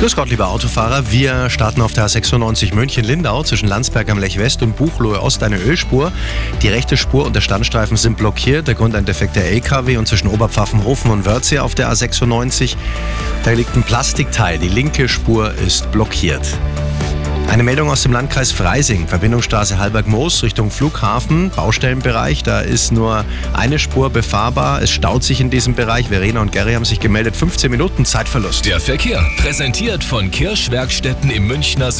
Grüß Gott, lieber Autofahrer. Wir starten auf der A96 München-Lindau zwischen Landsberg am Lech West und Buchloe Ost eine Ölspur. Die rechte Spur und der Standstreifen sind blockiert. Der Grund ein defekter LKW und zwischen Oberpfaffenhofen und Wörthsee auf der A96. Da liegt ein Plastikteil. Die linke Spur ist blockiert. Eine Meldung aus dem Landkreis Freising, Verbindungsstraße Halberg-Moos Richtung Flughafen, Baustellenbereich. Da ist nur eine Spur befahrbar. Es staut sich in diesem Bereich. Verena und Gary haben sich gemeldet. 15 Minuten Zeitverlust. Der Verkehr, präsentiert von Kirschwerkstätten im Münchner Süden.